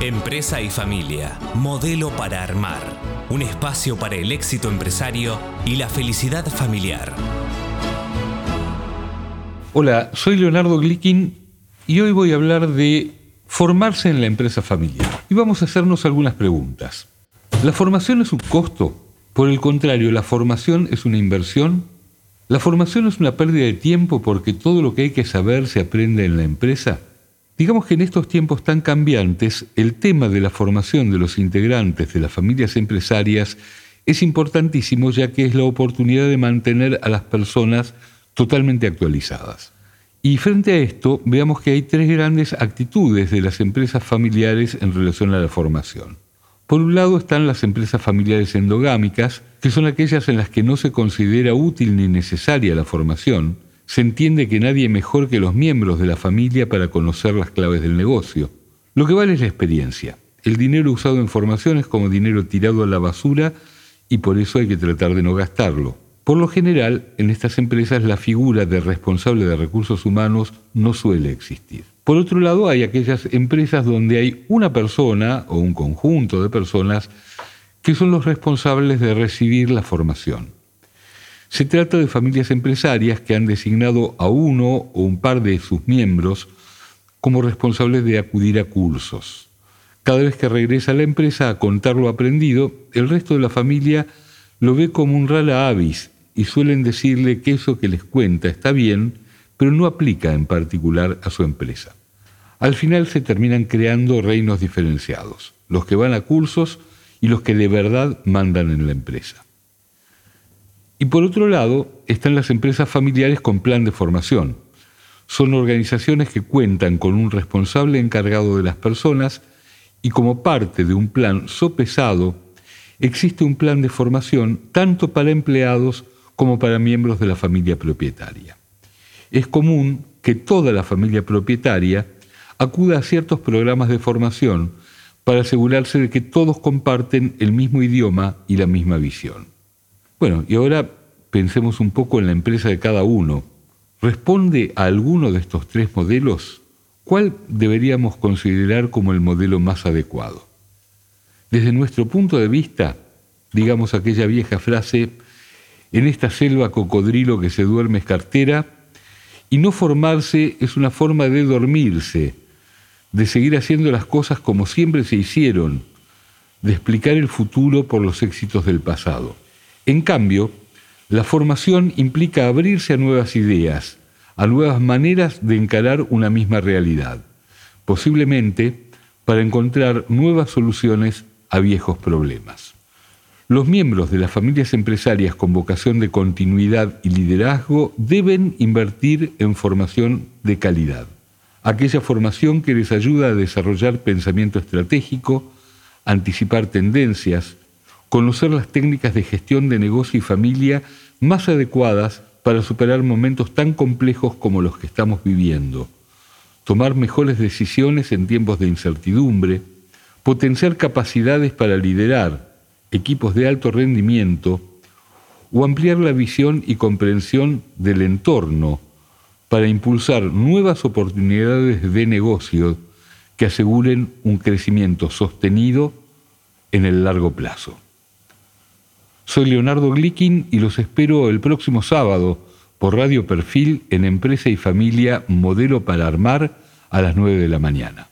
Empresa y familia, modelo para armar. Un espacio para el éxito empresario y la felicidad familiar. Hola, soy Leonardo Glickin y hoy voy a hablar de formarse en la empresa familiar. Y vamos a hacernos algunas preguntas. ¿La formación es un costo? Por el contrario, ¿la formación es una inversión? ¿La formación es una pérdida de tiempo porque todo lo que hay que saber se aprende en la empresa? Digamos que en estos tiempos tan cambiantes, el tema de la formación de los integrantes de las familias empresarias es importantísimo ya que es la oportunidad de mantener a las personas totalmente actualizadas. Y frente a esto, veamos que hay tres grandes actitudes de las empresas familiares en relación a la formación. Por un lado están las empresas familiares endogámicas, que son aquellas en las que no se considera útil ni necesaria la formación, se entiende que nadie mejor que los miembros de la familia para conocer las claves del negocio. Lo que vale es la experiencia. El dinero usado en formación es como dinero tirado a la basura y por eso hay que tratar de no gastarlo. Por lo general, en estas empresas la figura de responsable de recursos humanos no suele existir. Por otro lado, hay aquellas empresas donde hay una persona o un conjunto de personas que son los responsables de recibir la formación. Se trata de familias empresarias que han designado a uno o un par de sus miembros como responsables de acudir a cursos. Cada vez que regresa a la empresa a contar lo aprendido, el resto de la familia lo ve como un rara avis y suelen decirle que eso que les cuenta está bien, pero no aplica en particular a su empresa. Al final se terminan creando reinos diferenciados, los que van a cursos y los que de verdad mandan en la empresa. Y por otro lado están las empresas familiares con plan de formación. Son organizaciones que cuentan con un responsable encargado de las personas y como parte de un plan sopesado, existe un plan de formación tanto para empleados como para miembros de la familia propietaria. Es común que toda la familia propietaria acuda a ciertos programas de formación para asegurarse de que todos comparten el mismo idioma y la misma visión. Bueno, y ahora pensemos un poco en la empresa de cada uno. ¿Responde a alguno de estos tres modelos? ¿Cuál deberíamos considerar como el modelo más adecuado? Desde nuestro punto de vista, digamos aquella vieja frase, en esta selva cocodrilo que se duerme es cartera, y no formarse es una forma de dormirse, de seguir haciendo las cosas como siempre se hicieron, de explicar el futuro por los éxitos del pasado. En cambio, la formación implica abrirse a nuevas ideas, a nuevas maneras de encarar una misma realidad, posiblemente para encontrar nuevas soluciones a viejos problemas. Los miembros de las familias empresarias con vocación de continuidad y liderazgo deben invertir en formación de calidad, aquella formación que les ayuda a desarrollar pensamiento estratégico, anticipar tendencias, conocer las técnicas de gestión de negocio y familia más adecuadas para superar momentos tan complejos como los que estamos viviendo, tomar mejores decisiones en tiempos de incertidumbre, potenciar capacidades para liderar equipos de alto rendimiento. O ampliar la visión y comprensión del entorno para impulsar nuevas oportunidades de negocio que aseguren un crecimiento sostenido en el largo plazo. Soy Leonardo Glickin y los espero el próximo sábado por Radio Perfil en Empresa y Familia Modelo para Armar a las 9 de la mañana.